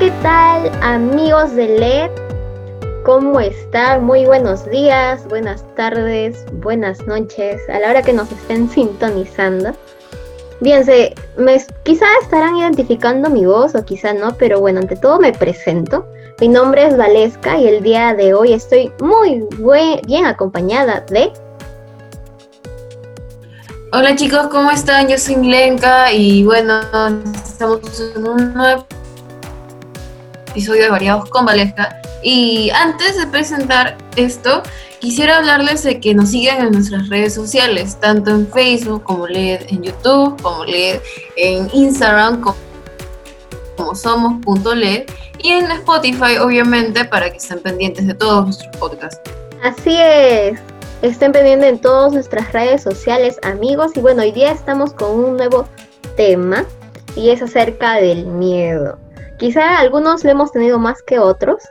¿qué tal amigos de LED? ¿Cómo están? Muy buenos días, buenas tardes, buenas noches, a la hora que nos estén sintonizando. Bien, se, me, quizá estarán identificando mi voz o quizá no, pero bueno, ante todo me presento. Mi nombre es Valesca y el día de hoy estoy muy bien acompañada de... Hola chicos, ¿cómo están? Yo soy Milenka y bueno, estamos en un nuevo episodio de Variados con Valesca. Y antes de presentar esto, quisiera hablarles de que nos sigan en nuestras redes sociales, tanto en Facebook como LED en YouTube, como LED en Instagram, como, como somos.led y en Spotify, obviamente, para que estén pendientes de todos nuestros podcasts. Así es. Estén pendientes en todas nuestras redes sociales, amigos. Y bueno, hoy día estamos con un nuevo tema y es acerca del miedo. Quizá algunos lo hemos tenido más que otros,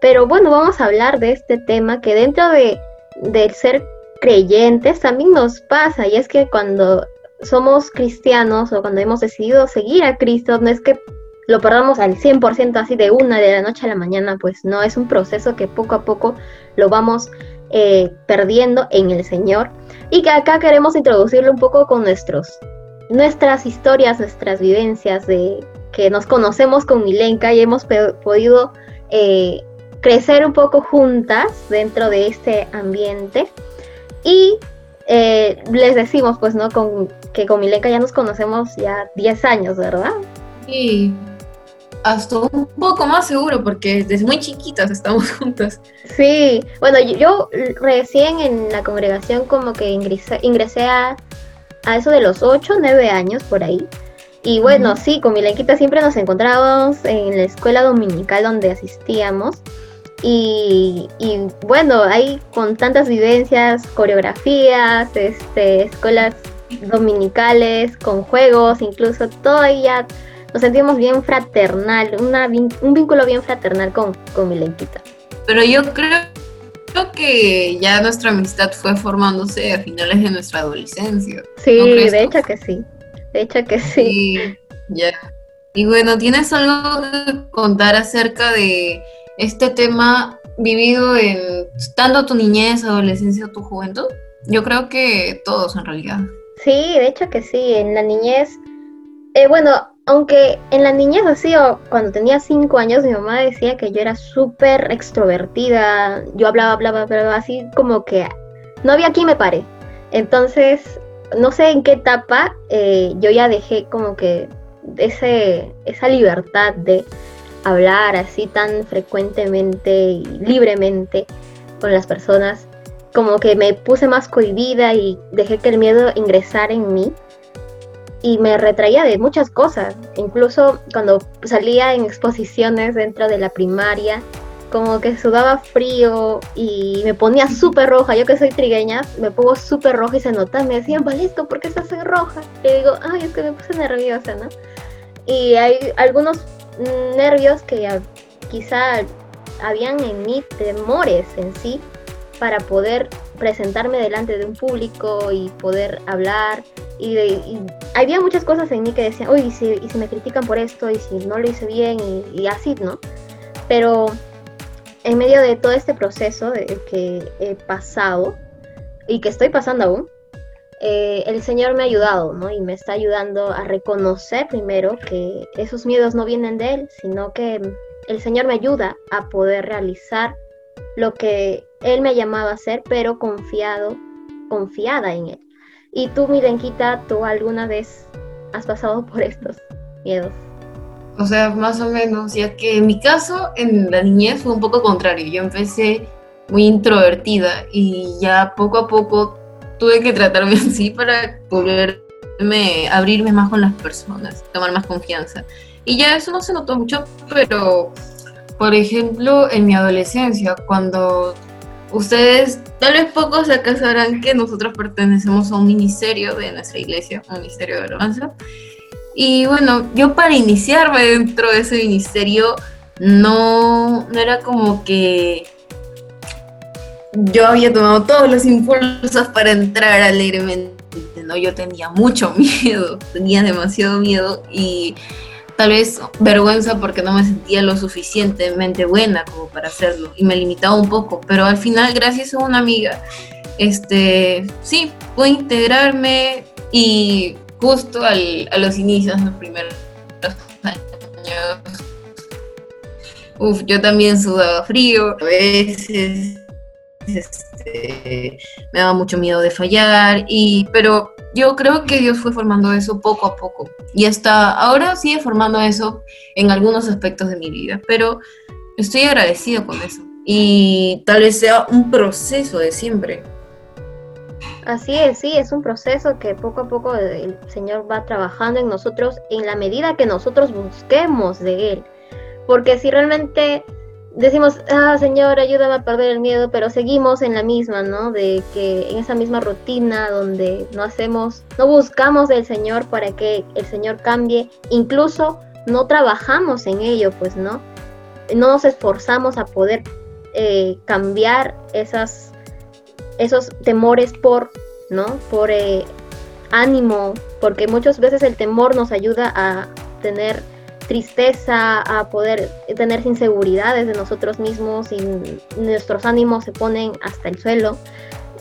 pero bueno, vamos a hablar de este tema que dentro de del ser creyentes también nos pasa y es que cuando somos cristianos o cuando hemos decidido seguir a Cristo, no es que lo perdamos al 100% así de una de la noche a la mañana, pues no, es un proceso que poco a poco lo vamos eh, perdiendo en el Señor. Y que acá queremos introducirlo un poco con nuestros, nuestras historias, nuestras vivencias de que nos conocemos con Milenka y hemos podido eh, crecer un poco juntas dentro de este ambiente. Y eh, les decimos, pues, ¿no? Con, que con Milenka ya nos conocemos ya 10 años, ¿verdad? Sí, hasta un poco más seguro, porque desde muy chiquitas estamos juntas. Sí, bueno, yo, recién en la congregación como que ingresé, ingresé a, a eso de los 8, 9 años por ahí. Y bueno, sí, con Milenquita siempre nos encontrábamos en la escuela dominical donde asistíamos. Y, bueno, ahí con tantas vivencias, coreografías, este, escuelas dominicales, con juegos, incluso ya nos sentimos bien fraternal, una, un vínculo bien fraternal con, con Milenquita. Pero yo creo, creo que ya nuestra amistad fue formándose a finales de nuestra adolescencia. Sí, de hecho que sí. De hecho que sí. ya. Y bueno, ¿tienes algo que contar acerca de este tema vivido en tanto tu niñez, adolescencia o tu juventud? Yo creo que todos en realidad. Sí, de hecho que sí, en la niñez, eh, bueno, aunque en la niñez así, o cuando tenía cinco años, mi mamá decía que yo era súper extrovertida, yo hablaba, hablaba, hablaba, así como que no había quien me pare. Entonces, no sé en qué etapa eh, yo ya dejé como que ese, esa libertad de hablar así tan frecuentemente y libremente con las personas, como que me puse más cohibida y dejé que el miedo ingresara en mí y me retraía de muchas cosas, incluso cuando salía en exposiciones dentro de la primaria, como que sudaba frío y me ponía súper roja. Yo que soy trigueña, me pongo súper roja y se nota. Me decían, Valesco, ¿por qué estás roja? Y digo, ay, es que me puse nerviosa, ¿no? Y hay algunos nervios que quizá habían en mí temores en sí para poder presentarme delante de un público y poder hablar. Y, había muchas cosas en mí que decían, uy, ¿y si, y me critican por esto, y si no lo hice bien, y así, ¿no? Pero en medio de todo este proceso que he pasado y que estoy pasando aún, eh, el Señor me ha ayudado, ¿no? Y me está ayudando a reconocer primero que esos miedos no vienen de Él, sino que el Señor me ayuda a poder realizar lo que Él me ha llamado a hacer, pero confiado, confiada en Él. Y tú, Milenquita, ¿tú alguna vez has pasado por estos miedos? O sea, más o menos, ya que en mi caso, en la niñez fue un poco contrario. Yo empecé muy introvertida y ya poco a poco tuve que tratarme así para poderme abrirme más con las personas, tomar más confianza. Y ya eso no se notó mucho, pero por ejemplo, en mi adolescencia, cuando ustedes, tal vez pocos acá sabrán que nosotros pertenecemos a un ministerio de nuestra iglesia, un ministerio de alabanza. Y bueno, yo para iniciarme dentro de ese ministerio no, no era como que yo había tomado todos los impulsos para entrar alegremente, ¿no? Yo tenía mucho miedo, tenía demasiado miedo y tal vez vergüenza porque no me sentía lo suficientemente buena como para hacerlo y me limitaba un poco, pero al final gracias a una amiga, este, sí, pude integrarme y justo a los inicios, los primeros años, uf, yo también sudaba frío, a veces este, me daba mucho miedo de fallar, y, pero yo creo que Dios fue formando eso poco a poco y hasta ahora sigue formando eso en algunos aspectos de mi vida, pero estoy agradecido con eso y tal vez sea un proceso de siempre. Así es, sí, es un proceso que poco a poco el Señor va trabajando en nosotros en la medida que nosotros busquemos de Él. Porque si realmente decimos, ah, Señor, ayúdame a perder el miedo, pero seguimos en la misma, ¿no? De que en esa misma rutina donde no hacemos, no buscamos del Señor para que el Señor cambie, incluso no trabajamos en ello, pues, ¿no? No nos esforzamos a poder eh, cambiar esas, esos temores por, ¿no? Por eh, ánimo, porque muchas veces el temor nos ayuda a tener tristeza, a poder tener inseguridades de nosotros mismos y nuestros ánimos se ponen hasta el suelo.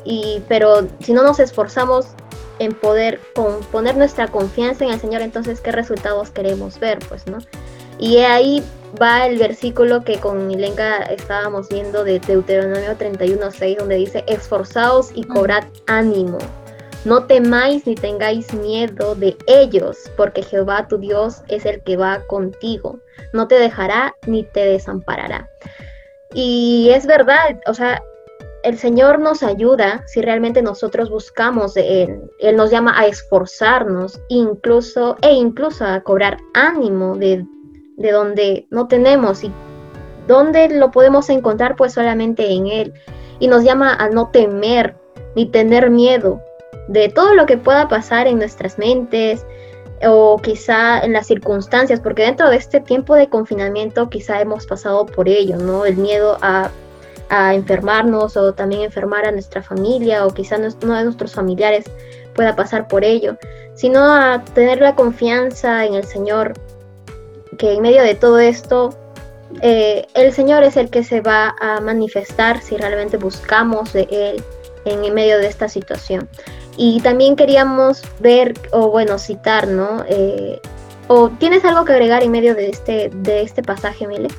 Y, pero si no nos esforzamos en poder poner nuestra confianza en el Señor, entonces qué resultados queremos ver, pues, ¿no? Y ahí va el versículo que con Milenka estábamos viendo de Deuteronomio 31.6, donde dice, esforzaos y cobrad ánimo. No temáis ni tengáis miedo de ellos, porque Jehová tu Dios es el que va contigo. No te dejará ni te desamparará. Y es verdad, o sea, el Señor nos ayuda si realmente nosotros buscamos de Él. Él nos llama a esforzarnos, incluso, e incluso a cobrar ánimo de, de donde no tenemos. ¿Y dónde lo podemos encontrar? Pues solamente en Él. Y nos llama a no temer ni tener miedo, de todo lo que pueda pasar en nuestras mentes o quizá en las circunstancias, porque dentro de este tiempo de confinamiento quizá hemos pasado por ello, ¿no? El miedo a, enfermarnos o también enfermar a nuestra familia o quizá uno de nuestros familiares pueda pasar por ello, sino a tener la confianza en el Señor, que en medio de todo esto eh, el Señor es el que se va a manifestar si realmente buscamos de Él en medio de esta situación. Y también queríamos ver, o bueno, citar, ¿no? Eh, ¿O tienes algo que agregar en medio de este, de este pasaje, Mile?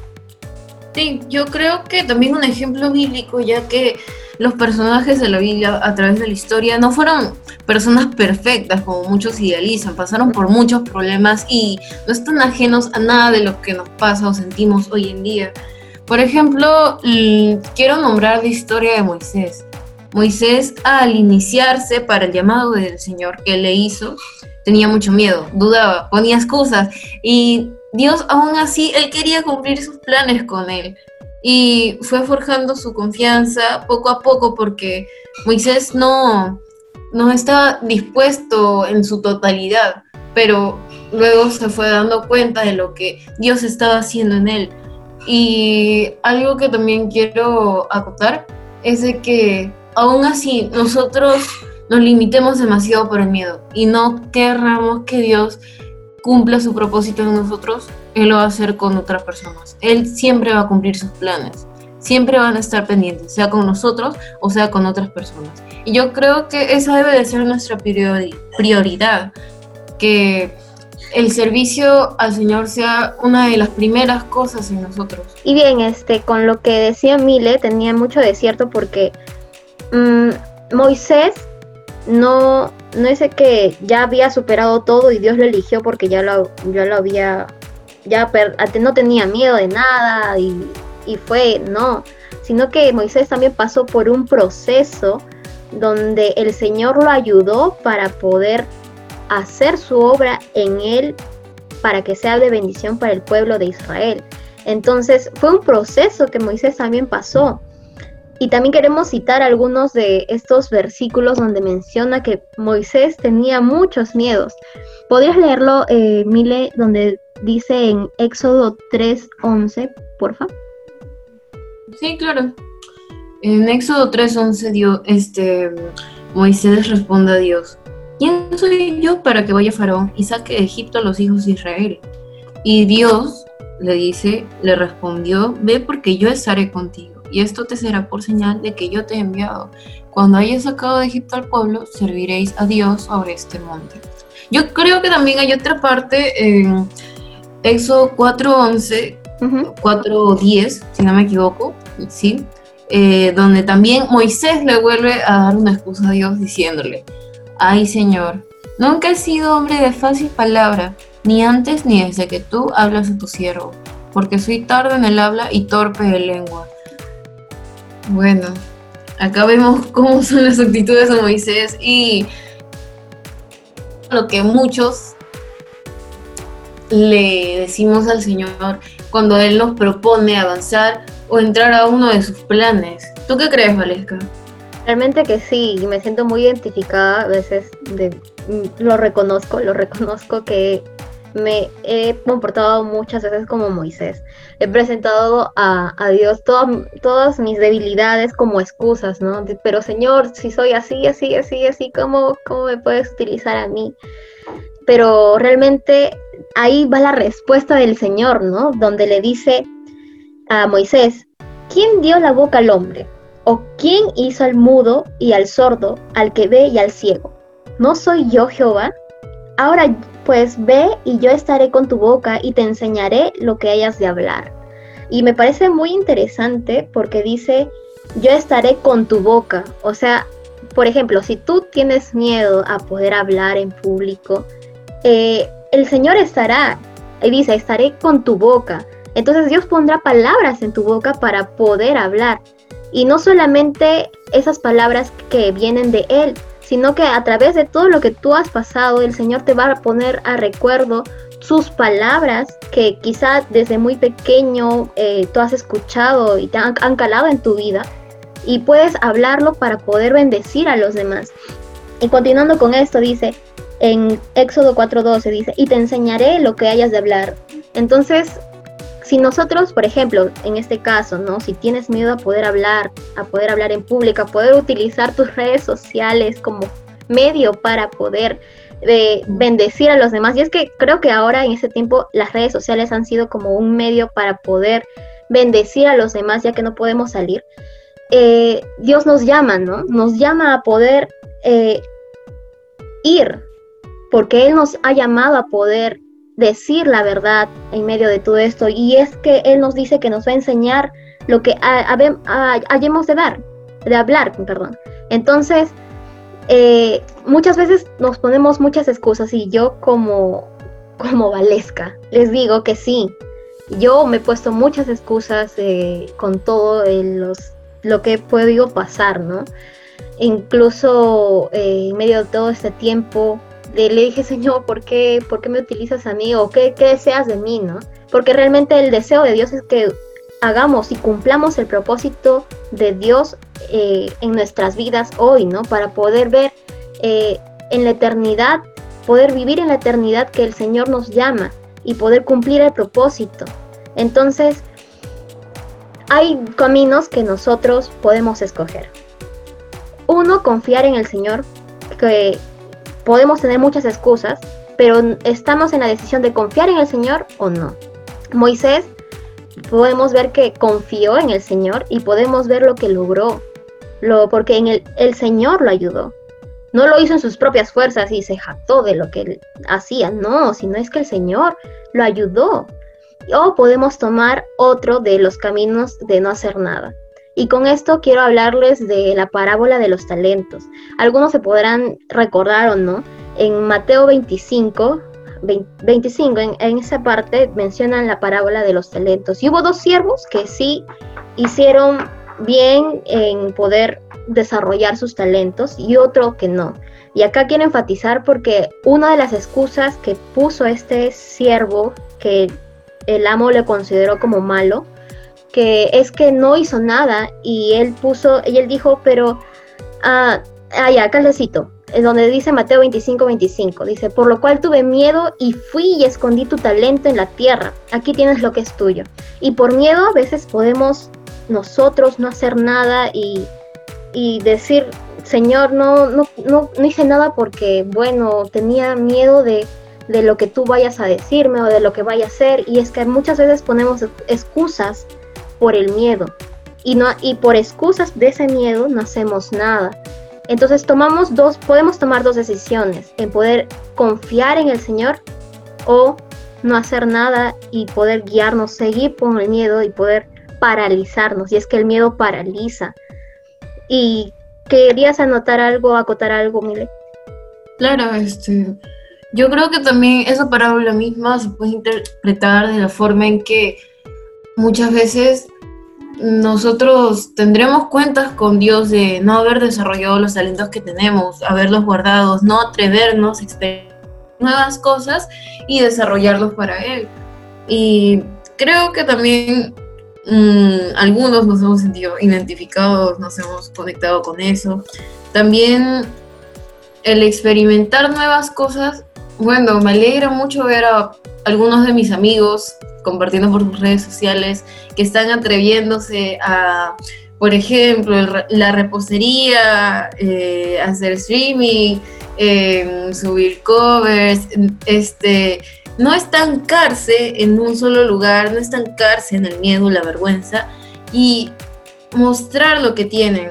Sí, yo creo que también un ejemplo bíblico, ya que los personajes de la Biblia a través de la historia no fueron personas perfectas como muchos idealizan, pasaron por muchos problemas y no están ajenos a nada de lo que nos pasa o sentimos hoy en día. Por ejemplo, quiero nombrar la historia de Moisés. Moisés al iniciarse para el llamado del Señor que le hizo, tenía mucho miedo, dudaba, ponía excusas y Dios aún así, él quería cumplir sus planes con él y fue forjando su confianza poco a poco porque Moisés no, no estaba dispuesto en su totalidad, pero luego se fue dando cuenta de lo que Dios estaba haciendo en él. Y algo que también quiero acotar es de que aún así nosotros nos limitemos demasiado por el miedo y no querramos que Dios cumpla su propósito en nosotros, Él lo va a hacer con otras personas. Él siempre va a cumplir sus planes. Siempre van a estar pendientes, sea con nosotros o sea con otras personas. Y yo creo que esa debe de ser nuestra prioridad, que el servicio al Señor sea una de las primeras cosas en nosotros. Y bien, este, con lo que decía Mile, tenía mucho de cierto porque Mm, Moisés no, no es que ya había superado todo y Dios lo eligió porque ya lo, ya lo había, ya no tenía miedo de nada y, y fue, no, sino que Moisés también pasó por un proceso donde el Señor lo ayudó para poder hacer su obra en él para que sea de bendición para el pueblo de Israel. Entonces fue un proceso que Moisés también pasó. Y también queremos citar algunos de estos versículos donde menciona que Moisés tenía muchos miedos. ¿Podrías leerlo, eh, Mile, donde dice en Éxodo 3.11, porfa? Sí, claro. En Éxodo 3.11 este, Moisés responde a Dios, ¿quién soy yo para que vaya Faraón y saque de Egipto a los hijos de Israel? Y Dios le dice, le respondió, ve porque yo estaré contigo, y esto te será por señal de que yo te he enviado. Cuando hayas sacado de Egipto al pueblo, serviréis a Dios sobre este monte. Yo creo que también hay otra parte en Éxodo 4.11, 4.10, si no me equivoco, ¿sí? Eh, donde también Moisés le vuelve a dar una excusa a Dios diciéndole, ay Señor, nunca he sido hombre de fácil palabra, ni antes ni desde que tú hablas a tu siervo, porque soy tarde en el habla y torpe de lengua. Bueno, acá vemos cómo son las actitudes de Moisés y lo que muchos le decimos al Señor cuando Él nos propone avanzar o entrar a uno de sus planes. ¿Tú qué crees, Valesca? Realmente que sí, me siento muy identificada a veces, mm, lo reconozco, lo reconozco que me he comportado muchas veces como Moisés. He presentado a, Dios todas mis debilidades como excusas, ¿no? pero Señor, si soy así, así, así, así, ¿cómo, ¿cómo me puedes utilizar a mí? Pero realmente ahí va la respuesta del Señor, ¿no? Donde le dice a Moisés, ¿quién dio la boca al hombre? ¿O quién hizo al mudo y al sordo, al que ve y al ciego? ¿No soy yo Jehová? Ahora pues ve y yo estaré con tu boca y te enseñaré lo que hayas de hablar. Y me parece muy interesante porque dice, yo estaré con tu boca. O sea, por ejemplo, si tú tienes miedo a poder hablar en público, eh, el Señor estará, y dice, estaré con tu boca. Entonces Dios pondrá palabras en tu boca para poder hablar. Y no solamente esas palabras que vienen de Él, sino que a través de todo lo que tú has pasado, el Señor te va a poner a recuerdo sus palabras que quizá desde muy pequeño eh, tú has escuchado y te han, calado en tu vida y puedes hablarlo para poder bendecir a los demás. Y continuando con esto, dice en Éxodo 4:12, dice, y te enseñaré lo que hayas de hablar. Entonces, si nosotros, por ejemplo, en este caso, ¿no? Si tienes miedo a poder hablar, a poder hablar en público, a poder utilizar tus redes sociales como medio para poder eh, bendecir a los demás. Y es que creo que ahora en este tiempo las redes sociales han sido como un medio para poder bendecir a los demás ya que no podemos salir. Eh, Dios nos llama, ¿no? Nos llama a poder eh, ir, porque Él nos ha llamado a poder decir la verdad en medio de todo esto. Y es que Él nos dice que nos va a enseñar lo que hayamos de dar, de hablar, perdón. Entonces, eh, muchas veces nos ponemos muchas excusas y yo como, como Valesca les digo que sí, yo me he puesto muchas excusas eh, con todo los, lo que he podido pasar, ¿no? Incluso eh, en medio de todo este tiempo le dije, Señor, ¿por qué, ¿por qué me utilizas a mí? ¿O qué, qué deseas de mí? ¿no? Porque realmente el deseo de Dios es que hagamos y cumplamos el propósito de Dios eh, en nuestras vidas hoy, ¿no? Para poder ver eh, en la eternidad, poder vivir en la eternidad que el Señor nos llama y poder cumplir el propósito. Entonces, hay caminos que nosotros podemos escoger. Uno, confiar en el Señor, que podemos tener muchas excusas, pero estamos en la decisión de confiar en el Señor o no. Moisés podemos ver que confió en el Señor y podemos ver lo que logró, lo, porque en el, el Señor lo ayudó. No lo hizo en sus propias fuerzas y se jactó de lo que él hacía, no, sino es que el Señor lo ayudó. O podemos tomar otro de los caminos de no hacer nada. Y con esto quiero hablarles de la parábola de los talentos. Algunos se podrán recordar o no. En Mateo 25, 25 en, esa parte mencionan la parábola de los talentos. Y hubo dos siervos que sí hicieron bien en poder desarrollar sus talentos y otro que no. Y acá quiero enfatizar porque una de las excusas que puso este siervo que el amo le consideró como malo que es que no hizo nada y él puso, y él dijo, pero, ah, ah ya, acá es donde dice Mateo 25, 25, dice, por lo cual tuve miedo y fui y escondí tu talento en la tierra, aquí tienes lo que es tuyo. Y por miedo a veces podemos nosotros no hacer nada y, y decir, Señor, no, no, no, no hice nada porque, bueno, tenía miedo de de lo que tú vayas a decirme o de lo que vaya a hacer. Y es que muchas veces ponemos excusas por el miedo. Y, no, y por excusas de ese miedo no hacemos nada. Entonces tomamos dos, podemos tomar dos decisiones, en poder confiar en el Señor o no hacer nada y poder guiarnos, seguir con el miedo y poder paralizarnos. Y es que el miedo paraliza. Y querías anotar algo, acotar algo, Mile. Claro, este, yo creo que también esa parábola misma se puede interpretar de la forma en que muchas veces nosotros tendremos cuentas con Dios de no haber desarrollado los talentos que tenemos, haberlos guardados, no atrevernos a experimentar nuevas cosas y desarrollarlos para Él. Y creo que también mm, algunos nos hemos sentido identificados, nos hemos conectado con eso. También el experimentar nuevas cosas bueno, me alegra mucho ver a algunos de mis amigos compartiendo por sus redes sociales que están atreviéndose a, por ejemplo, la repostería, eh, hacer streaming, em, subir covers, este, no estancarse en un solo lugar, no estancarse en el miedo, la vergüenza y mostrar lo que tienen.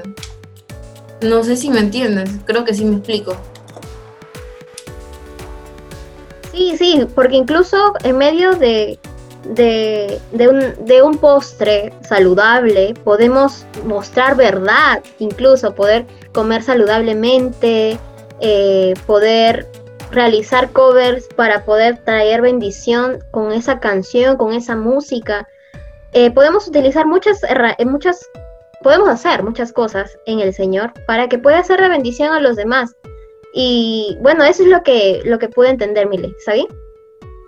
No sé si me entiendes, creo que sí me explico. Sí, sí, porque incluso en medio de, un, postre saludable podemos mostrar verdad, incluso poder comer saludablemente, eh, poder realizar covers para poder traer bendición con esa canción, con esa música. Eh, podemos utilizar muchas, muchas, podemos hacer muchas cosas en el Señor para que pueda ser de bendición a los demás. Y bueno, eso es lo que, lo que pude entender, Mile, ¿está bien?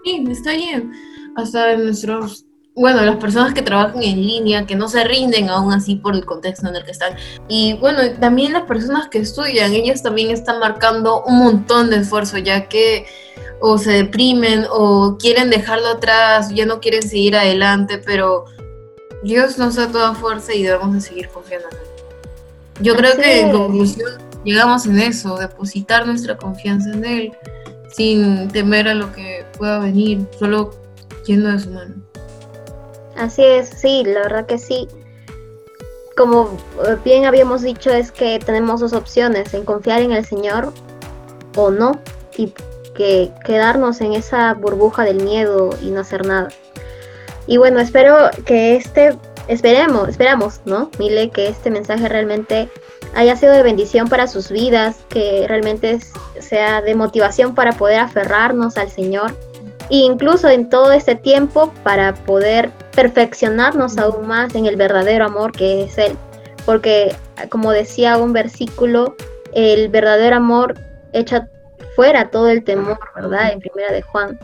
Sí, está bien. Hasta nuestros, bueno, las personas que trabajan en línea, que no se rinden aún así por el contexto en el que están. Y bueno, también las personas que estudian, ellas también están marcando un montón de esfuerzo, ya que o se deprimen o quieren dejarlo atrás, ya no quieren seguir adelante, pero Dios nos da toda fuerza y debemos de seguir confiando en Él. Yo creo que en conclusión llegamos en eso, depositar nuestra confianza en Él, sin temer a lo que pueda venir, solo yendo de su mano. Así es, sí, la verdad que sí. Como bien habíamos dicho, es que tenemos dos opciones, en confiar en el Señor o no, y que quedarnos en esa burbuja del miedo y no hacer nada. Y bueno, espero que este, esperemos, esperamos, ¿no? Mile, que este mensaje realmente haya sido de bendición para sus vidas, que realmente sea de motivación para poder aferrarnos al Señor e incluso en todo este tiempo para poder perfeccionarnos aún más en el verdadero amor que es Él. Porque como decía un versículo, el verdadero amor echa fuera todo el temor, ¿verdad? En primera de Juan.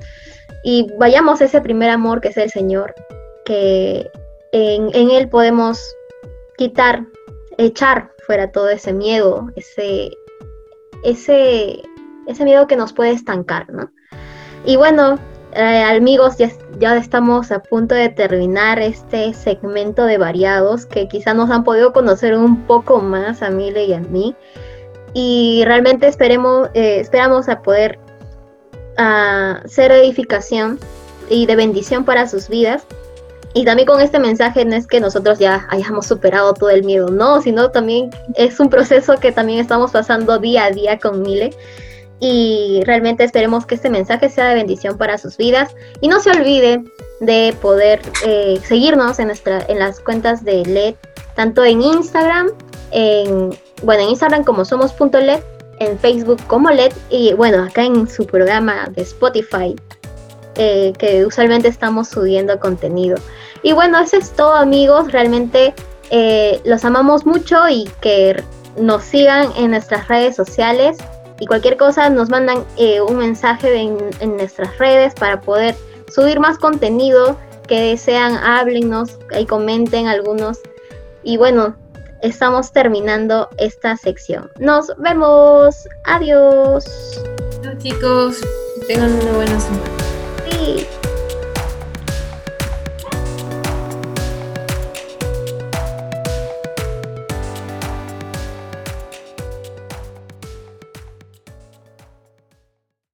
Y vayamos a ese primer amor que es el Señor, que en, en Él podemos quitar, echar fuera todo ese miedo, ese, ese, ese miedo que nos puede estancar, ¿no? Y bueno, eh, amigos, ya, ya, estamos a punto de terminar este segmento de variados que quizá nos han podido conocer un poco más a Mile y a mí. Y realmente esperemos, eh, esperamos a poder uh, ser edificación y de bendición para sus vidas. Y también con este mensaje no es que nosotros ya hayamos superado todo el miedo, no, sino también es un proceso que también estamos pasando día a día con Mile. Y realmente esperemos que este mensaje sea de bendición para sus vidas. Y no se olvide de poder eh, seguirnos en, nuestra, en las cuentas de LED, tanto en Instagram, en, bueno, en Instagram como somos.led, en Facebook como LED, y bueno, acá en su programa de Spotify, que usualmente estamos subiendo contenido. Y bueno, eso es todo amigos, realmente eh, los amamos mucho y que nos sigan en nuestras redes sociales y cualquier cosa nos mandan eh, un mensaje en, en, nuestras redes para poder subir más contenido que desean, háblenos y comenten algunos. Y bueno, estamos terminando esta sección. Nos vemos. Adiós. chicos, tengan una buena semana. Sí.